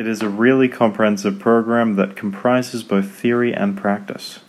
It is a really comprehensive program that comprises both theory and practice.